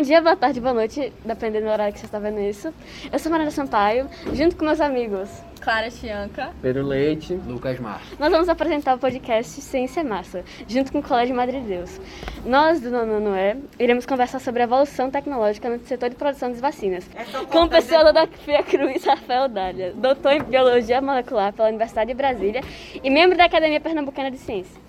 Bom dia, boa tarde, boa noite, dependendo do horário que você está vendo isso. Eu sou Mariana Sampaio, junto com meus amigos Clara Chianca, Pedro Leite, Lucas Mar. Nós vamos apresentar o podcast Ciência Massa, junto com o Colégio Madre Deus. Nós, do Nono E, iremos conversar sobre a evolução tecnológica no setor de produção das vacinas, com o pessoal da Fiacruz, Rafael Dália, doutor em Biologia Molecular pela Universidade de Brasília e membro da Academia Pernambucana de Ciência.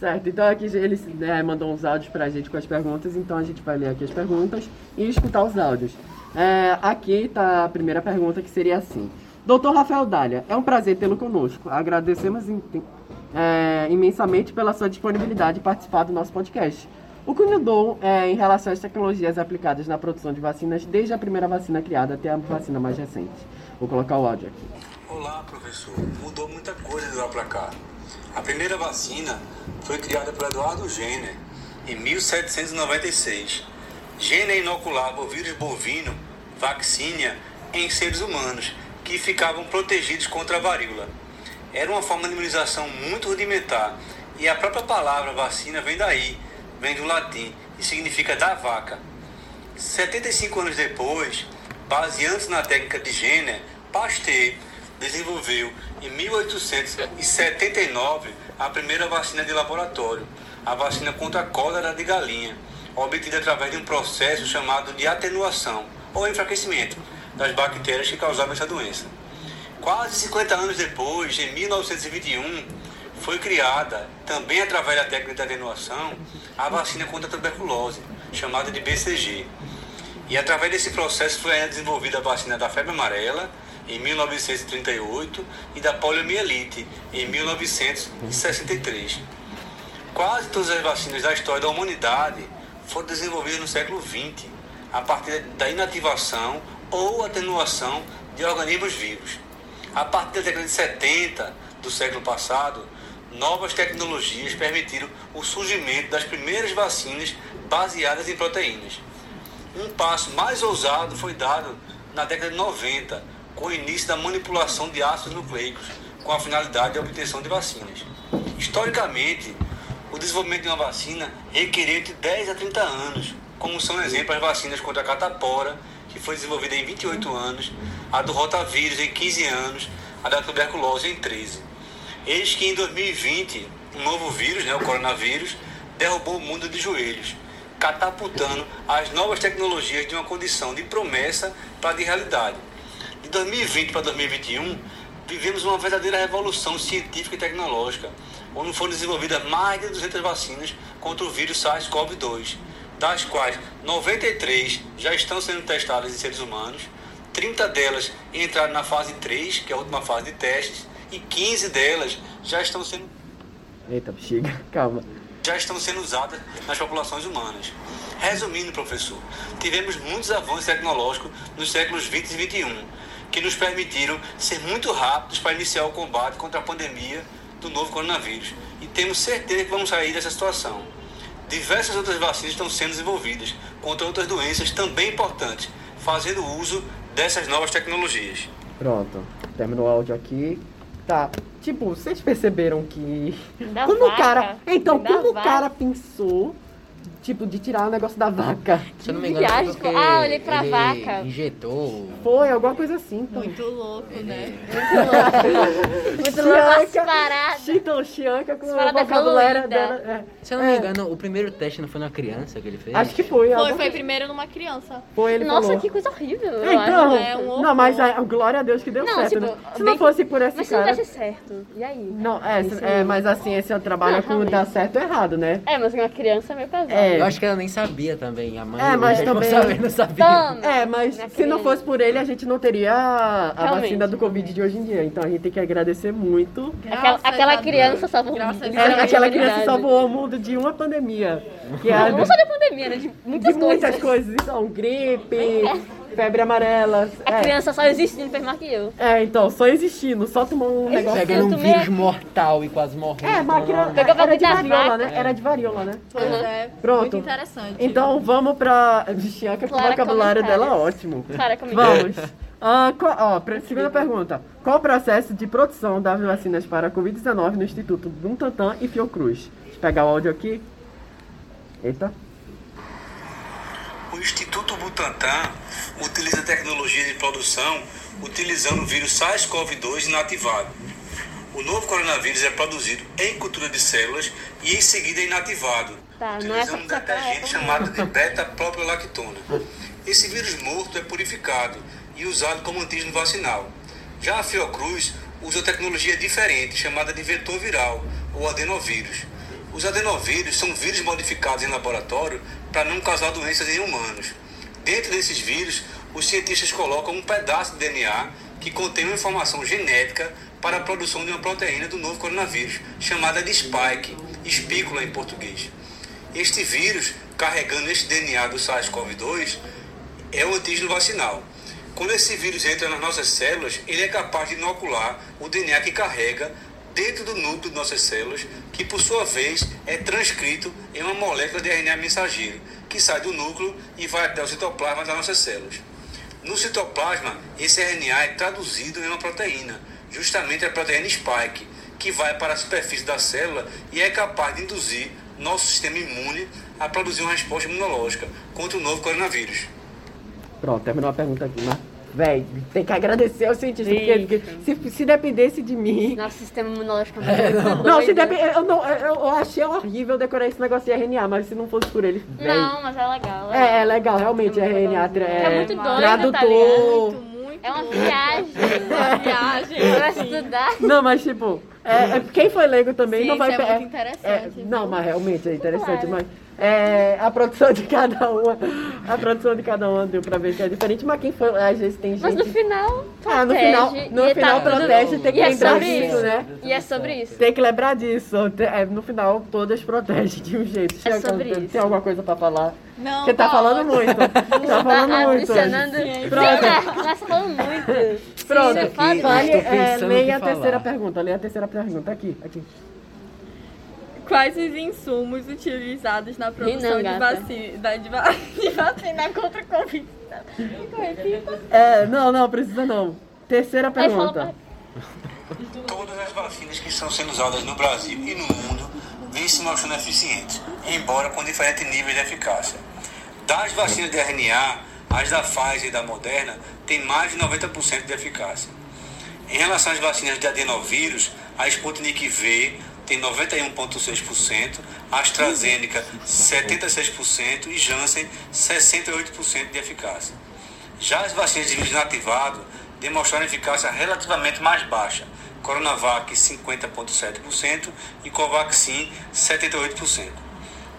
Certo, então aqui ele né, mandou uns áudios pra gente com as perguntas, então a gente vai ler aqui as perguntas e escutar os áudios. É, aqui está a primeira pergunta que seria assim. Doutor Rafael Dália, é um prazer tê-lo conosco. Agradecemos é, imensamente pela sua disponibilidade de participar do nosso podcast. O que mudou é, em relação às tecnologias aplicadas na produção de vacinas desde a primeira vacina criada até a vacina mais recente? Vou colocar o áudio aqui. Olá, professor. Mudou muita coisa de lá para cá. A primeira vacina foi criada por Eduardo Jenner em 1796. Jenner inoculava o vírus bovino, vaccinia, em seres humanos que ficavam protegidos contra a varíola. Era uma forma de imunização muito rudimentar e a própria palavra vacina vem daí, vem do latim e significa da vaca. 75 anos depois, baseando-se na técnica de Jenner, Pasteur desenvolveu em 1879 a primeira vacina de laboratório, a vacina contra a cólera de galinha, obtida através de um processo chamado de atenuação ou enfraquecimento das bactérias que causavam essa doença. Quase 50 anos depois, em 1921, foi criada, também através da técnica de atenuação, a vacina contra a tuberculose, chamada de BCG. E através desse processo foi desenvolvida a vacina da febre amarela, em 1938, e da poliomielite, em 1963. Quase todas as vacinas da história da humanidade foram desenvolvidas no século XX, a partir da inativação ou atenuação de organismos vivos. A partir da década de 70 do século passado, novas tecnologias permitiram o surgimento das primeiras vacinas baseadas em proteínas. Um passo mais ousado foi dado na década de 90, com o início da manipulação de ácidos nucleicos, com a finalidade de obtenção de vacinas. Historicamente, o desenvolvimento de uma vacina requeriu de 10 a 30 anos, como são exemplos as vacinas contra a catapora, que foi desenvolvida em 28 anos, a do rotavírus em 15 anos, a da tuberculose em 13. Eis que em 2020, um novo vírus, né, o coronavírus, derrubou o mundo de joelhos, catapultando as novas tecnologias de uma condição de promessa para de realidade. De 2020 para 2021, vivemos uma verdadeira revolução científica e tecnológica, onde foram desenvolvidas mais de 200 vacinas contra o vírus SARS-CoV-2, das quais 93 já estão sendo testadas em seres humanos, 30 delas entraram na fase 3, que é a última fase de testes, e 15 delas já estão sendo. Eita, bexiga, calma. Já estão sendo usadas nas populações humanas. Resumindo, professor, tivemos muitos avanços tecnológicos nos séculos 20 e 21, que nos permitiram ser muito rápidos para iniciar o combate contra a pandemia do novo coronavírus. E temos certeza que vamos sair dessa situação. Diversas outras vacinas estão sendo desenvolvidas contra outras doenças também importantes, fazendo uso dessas novas tecnologias. Pronto, terminou o áudio aqui. Tá, tipo, vocês perceberam que. Da como vaca. o cara. Então, Da como o vaca. cara pensou, tipo, de tirar o negócio da vaca? Se eu não me engano, Viagem, foi porque ah, olhei pra ele vaca. injetou... Foi, alguma coisa assim. Então. muito louco, né? Muito louco as paradas. Então, Chianca com paradas vocabulário dela. é. Se eu não me É. engano, o primeiro teste não foi na criança que ele fez? Acho que foi. Foi, foi primeiro numa criança. Foi, ele Nossa, falou. que coisa horrível. eu É, então, acho. é um não, mas a, glória a Deus que deu Não, certo, tipo, né? Se bem não fosse por esse Mas se não cara... certo, e aí? Não, é, é, mas assim, esse é o trabalho com dar certo ou errado, né? É, mas uma criança é meio pesado. É. Eu acho que ela nem sabia também. A mãe É, o mas também- não sabia. Toma. É, mas Minha se não fosse por ele, a gente não teria a, a vacina do Covid de hoje em dia. Então a gente tem que agradecer muito. Aquela, Graças aquela criança salvou muito. Deus. É, aquela criança salvou o mundo de uma pandemia. Que é Não só da pandemia, né? De muitas de muitas coisas. coisas. Então, gripe, febre amarela. A é. criança só existindo fez mais que eu. É, então, só existindo, só tomou um negócio. Pegando um vírus mortal e quase morrendo. É, mas a criança Pegou pra era de varíola, né? Era de varíola, né? Pois é, Pronto. muito interessante. Então vamos pra Chianca com o Clara, vocabulário dela comentários. ótimo. Comigo. Vamos. Ah, qual- ó, pra- segunda pergunta. Qual o processo de produção das vacinas para a Covid-19 no Instituto Butantan e Fiocruz? Deixa eu pegar o áudio aqui. Eita. O Instituto Butantan utiliza tecnologia de produção utilizando o vírus SARS-CoV-2 inativado. O novo coronavírus é produzido em cultura de células e em seguida é inativado, Tá, é utilizando um pra sacar, é detergente pra- chamado de beta-propiolactona. Esse vírus morto é purificado e usado como antígeno vacinal. Já a Fiocruz usa tecnologia diferente, chamada de vetor viral, ou adenovírus. Os adenovírus são vírus modificados em laboratório para não causar doenças em humanos. Dentro desses vírus, os cientistas colocam um pedaço de DNA que contém uma informação genética para a produção de uma proteína do novo coronavírus, chamada de spike, espícula em português. Este vírus, carregando este DNA do SARS-CoV-2, é o antígeno vacinal. Quando esse vírus entra nas nossas células, ele é capaz de inocular o DNA que carrega dentro do núcleo de nossas células, que por sua vez é transcrito em uma molécula de RNA mensageiro, que sai do núcleo e vai até o citoplasma das nossas células. No citoplasma, esse RNA é traduzido em uma proteína, justamente a proteína spike, que vai para a superfície da célula e é capaz de induzir nosso sistema imune a produzir uma resposta imunológica contra o novo coronavírus. Pronto, terminou a pergunta aqui, mas. Véi, tem que agradecer ao cientista, porque, Isso. porque se, se dependesse de mim. Nosso sistema imunológico é muito doido. Não, se dep... eu, não eu, eu achei horrível decorar esse negócio de RNA, mas se não fosse por ele. véi. Não, mas é legal. É, é legal, realmente, É muito RNA tra- É muito doido, tradutor. tá? Muito, muito. É uma viagem. uma viagem. Pra estudar. Não, mas tipo, é, é- quem foi leigo também não vai é muito interessante, é, não, mas realmente é interessante, Claro. mas é, a produção de cada uma, a produção de cada uma deu pra ver que é diferente, mas quem foi, às vezes tem gente. Mas no final, ah, no protege, final, no e final tá protege, tem que e é lembrar disso, isso. né? E é sobre isso. Tem que lembrar disso. É, no final, todas protegem de um jeito. É Chega, sobre tem, isso. tem alguma coisa pra falar? Não, Porque tá falando muito. Tá falando Tá muito. adicionando. Pronto. Sim, Nós falando muito. Pronto, Sim, Fale, é, leia a terceira pergunta. Leia a terceira pergunta. Aqui, aqui. Quais os insumos utilizados na produção não, de, vacina, da- de, va- de vacina contra a Covid? Repita. É, não, não, precisa não. Terceira pergunta. Todas as vacinas que estão sendo usadas no Brasil e no mundo vêm se mostrando eficientes, embora com diferentes níveis de eficácia. Das vacinas de RNA, as da Pfizer e da Moderna têm mais de 90% de eficácia. Em relação às vacinas de adenovírus, a Sputnik V tem 91,6%, a AstraZeneca 76% e Janssen 68% de eficácia. Já as vacinas de vírus inativado demonstraram eficácia relativamente mais baixa. Coronavac 50,7% e Covaxin 78%.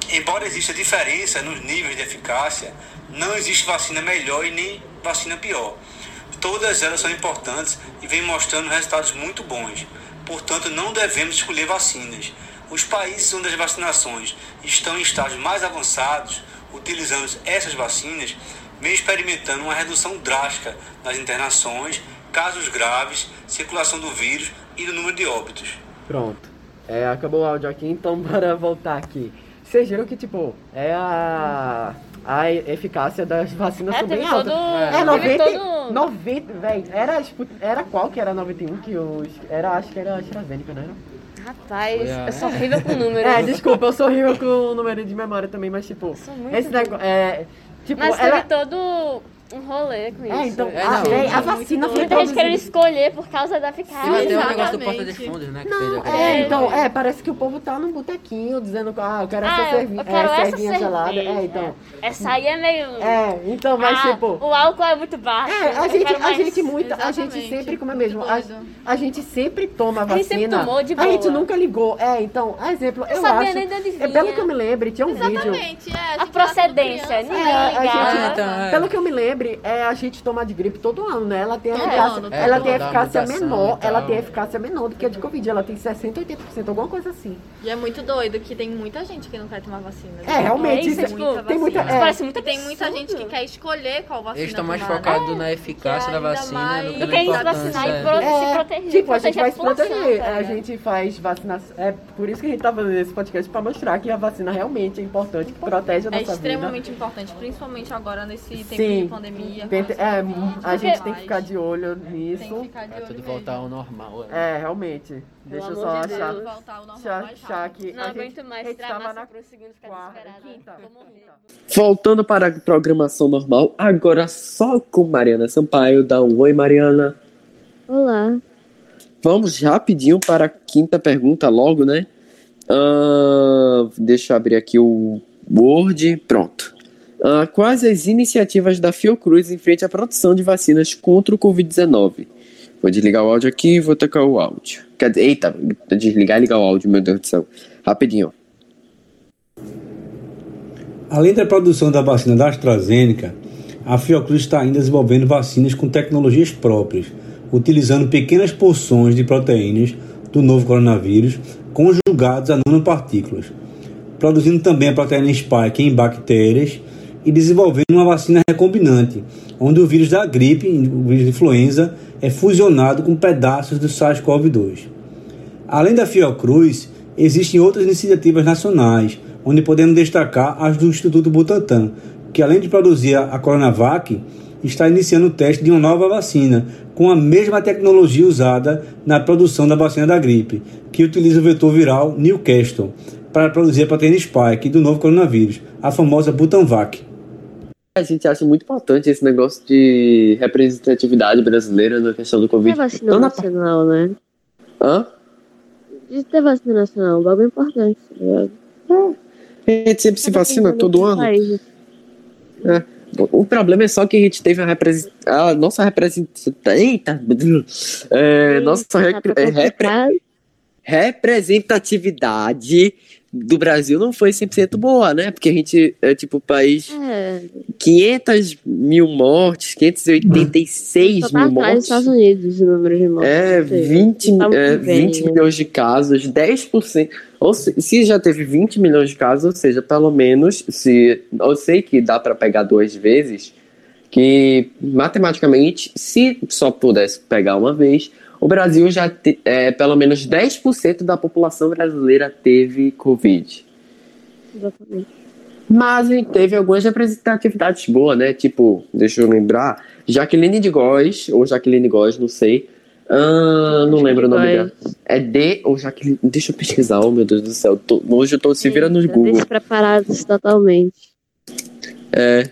Embora exista diferença nos níveis de eficácia, não existe vacina melhor e nem vacina pior. Todas elas são importantes e vêm mostrando resultados muito bons. Portanto, não devemos escolher vacinas. Os países onde as vacinações estão em estágios mais avançados, utilizando essas vacinas, vêm experimentando uma redução drástica nas internações, casos graves, circulação do vírus e do número de óbitos. Pronto. É, acabou o áudio aqui, então bora voltar aqui. Vocês viram que, tipo, é a, a eficácia das vacinas É, teve alta. todo- É, teve 90, todo- 90, véi, era, tipo, era qual que era 91 que os, era, acho que era a AstraZeneca, não era? Rapaz, a- eu sou horrível com números. É, desculpa, eu sou horrível com o número de memória também, mas, tipo, sou muito esse negócio, é, tipo, Mas ela... teve todo um rolê com isso. É, então, É, a, não, véi, a vacina foi Muita gente querendo produzida... escolher por causa da eficácia. vai ter o negócio do. Porta dos Fundos, né? Não, é, É. então, é, parece que o povo tá num botequinho dizendo que, ah, eu quero Ah, essa eu, cerve- eu quero é, essa cervinha gelada. cerveja. É, então. Essa aí é meio... É, então, mas ah, tipo. O álcool é muito baixo. É, a eu gente, a gente muito, a gente sempre, como é mesmo, a, a gente sempre toma a A gente sempre vacina. tomou de A gente boa. nunca ligou. É, então, exemplo, eu, sabia acho. nem de onde é, pelo que eu me lembre, tinha um vídeo. Exatamente, é. A procedência, ninguém É, a ligava. gente- Ah, então, é. Pelo que eu me lembre, é a gente toma de gripe todo ano, né? Ela tem Todo eficácia, ano, ela tem eficácia menor, ela tem eficácia menor do que a de Covid. Ela tem 60, 80%, alguma coisa assim. E é muito doido que tem muita gente que não quer tomar vacina. É, realmente, isso, isso, tipo, tem muita. É, parece muito tem muita gente que quer escolher qual vacina Eles estão mais tomar. focados na eficácia que da vacina do que em se importância. vacinar e é. pro- se É, proteger. tipo, a gente vai se proteger a gente faz vacinação. É por isso que a gente tá fazendo esse podcast pra mostrar que a vacina realmente é importante, que protege a É nossa vida. extremamente importante, principalmente agora nesse tempo de pandemia. Pandemia. É, Covid, a gente tem que ficar de olho Tem que nisso. ficar de Pra olho tudo mesmo. voltar ao normal. é. É, realmente. Deixa eu só de achar. Deus. Voltar ao normal Achar, que Não a gente, aguento mais tava travassa na por segundo ficar quarta, quinta. Voltando para a programação normal, agora só com Mariana Sampaio. Dá um oi, Mariana. Olá. Vamos rapidinho para a quinta pergunta logo, né? Ah, deixa eu abrir aqui o Word. Pronto. Ah, quais as iniciativas da Fiocruz em frente à produção de vacinas contra o Covid-19? Vou desligar o áudio aqui e vou tocar o áudio. Eita, desligar e ligar o áudio, meu Deus do céu. Rapidinho. Além da produção da vacina da AstraZeneca, a Fiocruz está ainda desenvolvendo vacinas com tecnologias próprias, utilizando pequenas porções de proteínas do novo coronavírus conjugados a nanopartículas, produzindo também a proteína spike em bactérias e desenvolvendo uma vacina recombinante, onde o vírus da gripe, o vírus de influenza, é fusionado com pedaços do SARS-CoV-2. Além da Fiocruz, existem outras iniciativas nacionais, onde podemos destacar as do Instituto Butantan, que além de produzir a Coronavac, está iniciando o teste de uma nova vacina, com a mesma tecnologia usada na produção da vacina da gripe, que utiliza o vetor viral Newcastle, para produzir a proteína spike do novo coronavírus, a famosa Butanvac. A gente acha muito importante esse negócio de representatividade brasileira na questão do Covid. Tem vacina Então, na- nacional, né? Hã? De ter vacina nacional, um bagulho importante, tá ligado? A gente sempre se vacina todo ano. País, É. O problema é só que a gente teve a, a nossa representação. Eita! É, nossa repre- é, repre- representatividade do Brasil não foi 100% boa, né? Porque a gente é tipo o país É, 500 mil mortes, 586 só tá mil atrás dos Estados mortes. Unidos o número de mortes. É, Ou seja, 20, tá muito é, bem, 20 né? milhões de casos, 10%. Ou se, se já teve 20 milhões de casos, ou seja, pelo menos, se eu sei que dá para pegar duas vezes, que matematicamente, se só pudesse pegar uma vez, o Brasil já, te, é, pelo menos 10% da população brasileira teve Covid. Exatamente. Mas teve algumas representatividades boas, né? Tipo, deixa eu lembrar, Jaqueline de Góes, ou Jaqueline Góes, não sei. Ah, não lembro o nome dela. É D ou Jaqueline. Deixa eu pesquisar, oh meu Deus do céu. Tô- hoje eu tô se vira nos Google. Despreparados totalmente. É.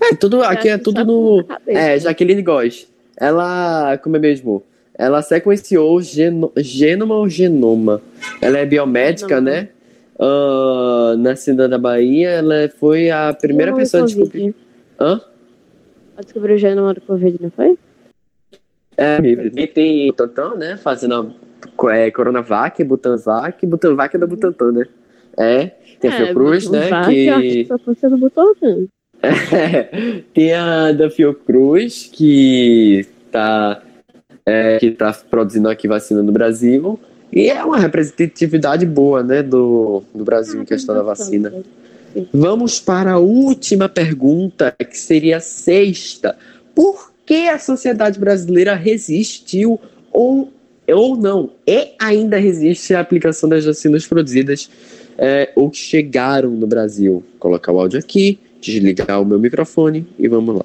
É, tudo, aqui é tudo no. É, Jaqueline Góes. Ela. Como é mesmo? Ela sequenciou geno, gênoma ou genoma. Ela é biomédica, Genoma. né? Ah, nascida da Bahia, ela foi a primeira Genoma pessoa a descobrir. Hã? Ela descobriu o genoma do Covid, não foi? É, e tem o Tantan, né? Fazendo a é, Coronavac, Butanvac, Butanvac é da Butantan, né? É, tem a Fiocruz, né? Vac, eu acho que ser do Butantan. tem a da Fiocruz, que tá, é, que tá produzindo aqui vacina no Brasil. E é uma representatividade boa, né, do, do Brasil em questão da vacina. Vamos para a última pergunta, que seria a sexta. Por que a sociedade brasileira resistiu ou, ou não, e ainda resiste à aplicação das vacinas produzidas é, ou que chegaram no Brasil? Vou colocar o áudio aqui, desligar o meu microfone e vamos lá.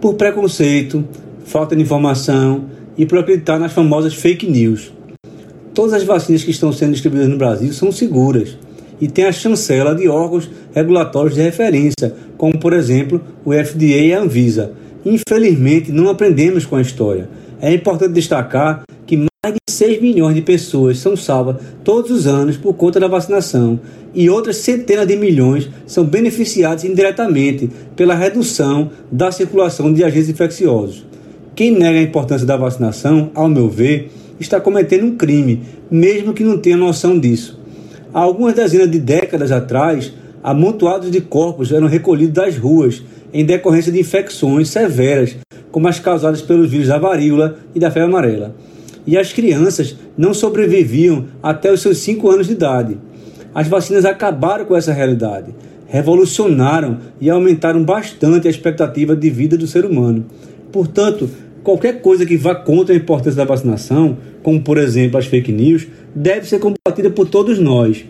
Por preconceito, falta de informação e por acreditar nas famosas fake news. Todas as vacinas que estão sendo distribuídas no Brasil são seguras e têm a chancela de órgãos regulatórios de referência, como por exemplo o FDA e a Anvisa. Infelizmente, não aprendemos com a história. É importante destacar que mais de 6 milhões de pessoas são salvas todos os anos por conta da vacinação e outras centenas de milhões são beneficiadas indiretamente pela redução da circulação de agentes infecciosos. Quem nega a importância da vacinação, ao meu ver, está cometendo um crime, mesmo que não tenha noção disso. Há algumas dezenas de décadas atrás, amontoados de corpos eram recolhidos das ruas em decorrência de infecções severas, como as causadas pelos vírus da varíola e da febre amarela. E as crianças não sobreviviam até os seus 5 anos de idade. As vacinas acabaram com essa realidade, revolucionaram e aumentaram bastante a expectativa de vida do ser humano. Portanto, qualquer coisa que vá contra a importância da vacinação, como por exemplo as fake news, deve ser combatida por todos nós.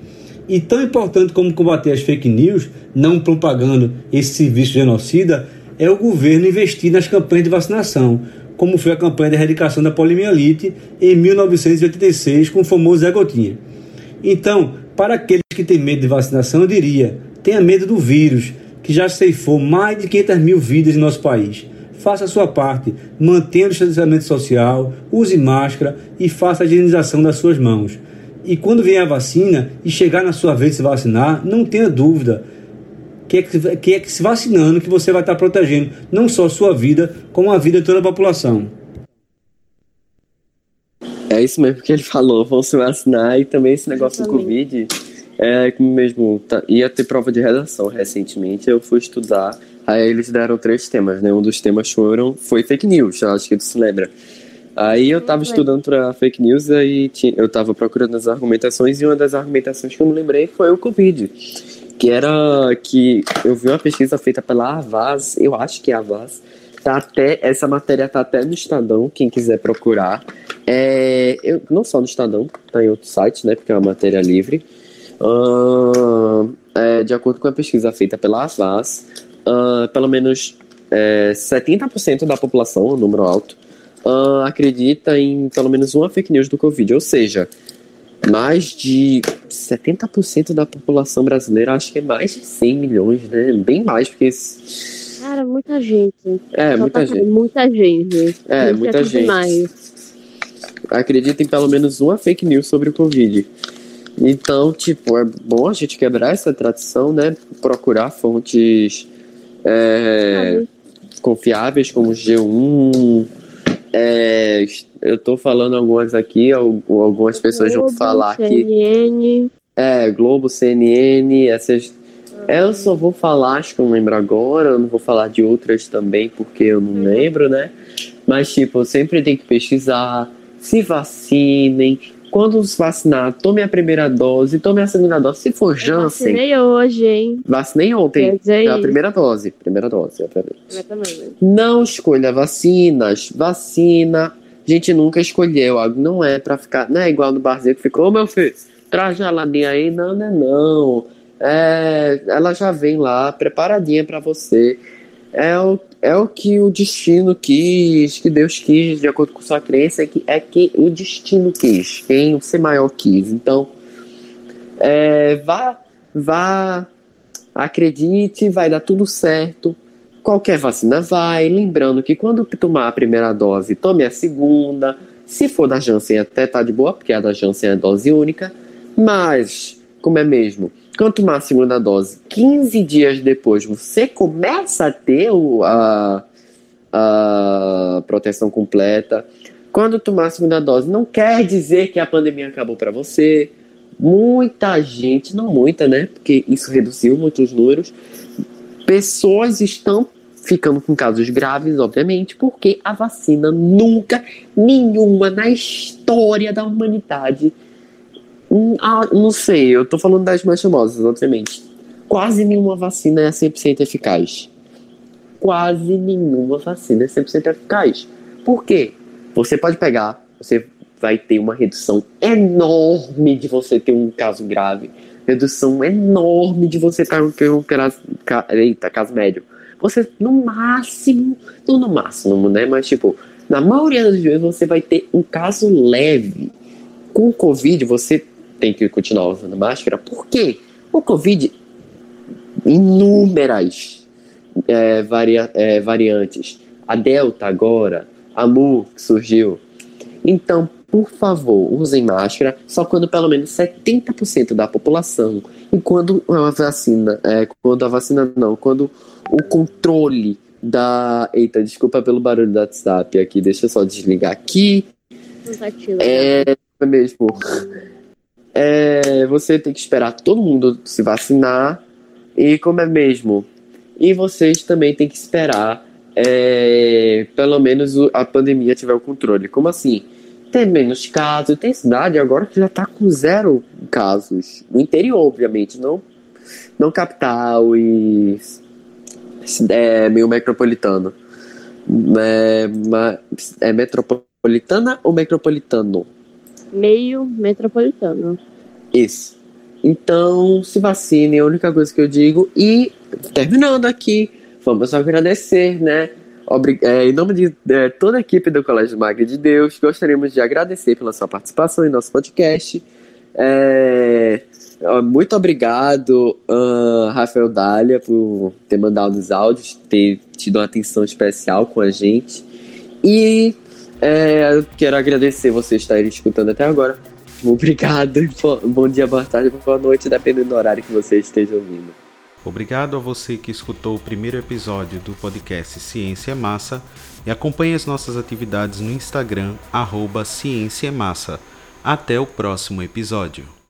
E tão importante como combater as fake news, não propagando esse serviço genocida, é o governo investir nas campanhas de vacinação, como foi a campanha de erradicação da poliomielite em 1986 com o famoso Zé Gotinha. Então, para aqueles que têm medo de vacinação, eu diria: tenha medo do vírus, que já ceifou mais de 500 mil vidas em nosso país. Faça a sua parte, mantenha o distanciamento social, use máscara e faça a higienização das suas mãos. E quando vier a vacina e chegar na sua vez de se vacinar, não tenha dúvida que é que, que é que se vacinando que você vai estar protegendo não só a sua vida, como a vida de toda a população. É isso mesmo que ele falou, vão se vacinar e também esse negócio do Covid. É como mesmo, tá, ia ter prova de redação recentemente, eu fui estudar, aí eles deram três temas, né? Um dos temas foram, foi fake news, acho que tu se lembra. Aí eu tava estudando para fake news e eu tava procurando as argumentações e uma das argumentações que eu me lembrei foi o Covid. Que era que eu vi uma pesquisa feita pela Avaz, eu acho que é a Avaz, tá até, essa matéria tá até no Estadão, quem quiser procurar. É, eu, não só no Estadão, tá em outro site, né? Porque é uma matéria livre. Uh, é, de acordo com a pesquisa feita pela Avaz, uh, pelo menos é, 70% da população, um número alto, uh, acredita em pelo menos uma fake news do Covid. Ou seja, mais de 70% da população brasileira, acho que é mais de 100 milhões, né? Bem mais, porque. Cara, muita gente. É, Só muita tá- gente. Muita gente. É, Gente, muita tudo gente. demais. acredita em pelo menos uma fake news sobre o Covid. Então, tipo, é bom a gente quebrar essa tradição, né? Procurar fontes é, confiáveis como G1. é, eu tô falando algumas aqui, al- algumas pessoas vão Globo, falar que CNN. é, Globo, CNN, essas. Eu só vou falar, acho que eu não lembro agora, eu não vou falar de outras também, porque eu não lembro, né? Mas, tipo, sempre tem que pesquisar, se vacinem. Quando se vacinar, tome a primeira dose, tome a segunda dose. Se for Janssen, Vacinei hoje, hein? vacinei ontem. É a primeira dose. Primeira dose, obviamente. Eu também, né? Não escolha vacinas. Vacina, a gente nunca escolheu. Não é pra ficar. Não é igual no barzinho que ficou, ô meu filho, traz geladinha aí. Não, não é não. É, ela já vem lá, preparadinha pra você. É o, é o que o destino quis, que Deus quis, de acordo com sua crença, é que, é que o destino quis, quem o ser maior quis. Então, é, vá, vá, acredite, vai dar tudo certo. Qualquer vacina vai. Lembrando que quando tomar a primeira dose, tome a segunda. Se for da Janssen, até tá de boa, porque a da Janssen é dose única. Mas, como é mesmo? Quando tomar a segunda dose, 15 dias depois, você começa a ter o, a, a proteção completa. Quando tomar a segunda dose, não quer dizer que a pandemia acabou para você. Muita gente, não muita, né? Porque isso reduziu muitos números. Pessoas estão ficando com casos graves, obviamente, porque a vacina nunca, nenhuma na história da humanidade. Ah, não sei, eu tô falando das mais famosas, obviamente. Quase nenhuma vacina é 100% eficaz. Quase nenhuma vacina é 100% eficaz. Por quê? Você pode pegar, você vai ter uma redução enorme de você ter um caso grave. Redução enorme de você com um caso, ca- eita, caso médio. Você, no máximo, não no máximo, né? Mas, tipo, na maioria das vezes você vai ter um caso leve. Com o Covid, você tem que continuar usando máscara. Por quê? O Covid, inúmeras é, varia- é, variantes. A Delta agora, a Mu que surgiu. Então, por favor, usem máscara só quando pelo menos 70% da população e quando a vacina, é, quando a vacina não, quando o controle da. Eita, desculpa pelo barulho do WhatsApp aqui, deixa eu só desligar aqui. Tá É, é mesmo. É, você tem que esperar todo mundo se vacinar. E como é mesmo? E vocês também têm que esperar é, pelo menos a pandemia tiver o controle. Como assim? Tem menos casos, tem cidade agora que já tá com zero casos. No interior, obviamente, não, não capital e é, meio metropolitano. É, é metropolitana ou metropolitano? Meio metropolitano. Isso. Então, se vacinem, é a única coisa que eu digo. E, terminando aqui, vamos agradecer, né? Obrig é, em nome de é, toda a equipe do Colégio Magra de Deus, gostaríamos de agradecer pela sua participação em nosso podcast. É, muito obrigado, uh, Rafael Dália, por ter mandado os áudios, ter tido uma atenção especial com a gente. E é, quero agradecer vocês estarem escutando até agora. Obrigado. Bom dia, boa tarde, boa noite, dependendo do horário que você esteja ouvindo. Obrigado a você que escutou o primeiro episódio do podcast Ciência é Massa e acompanhe as nossas atividades no Instagram, arroba Ciência é Massa. Até o próximo episódio.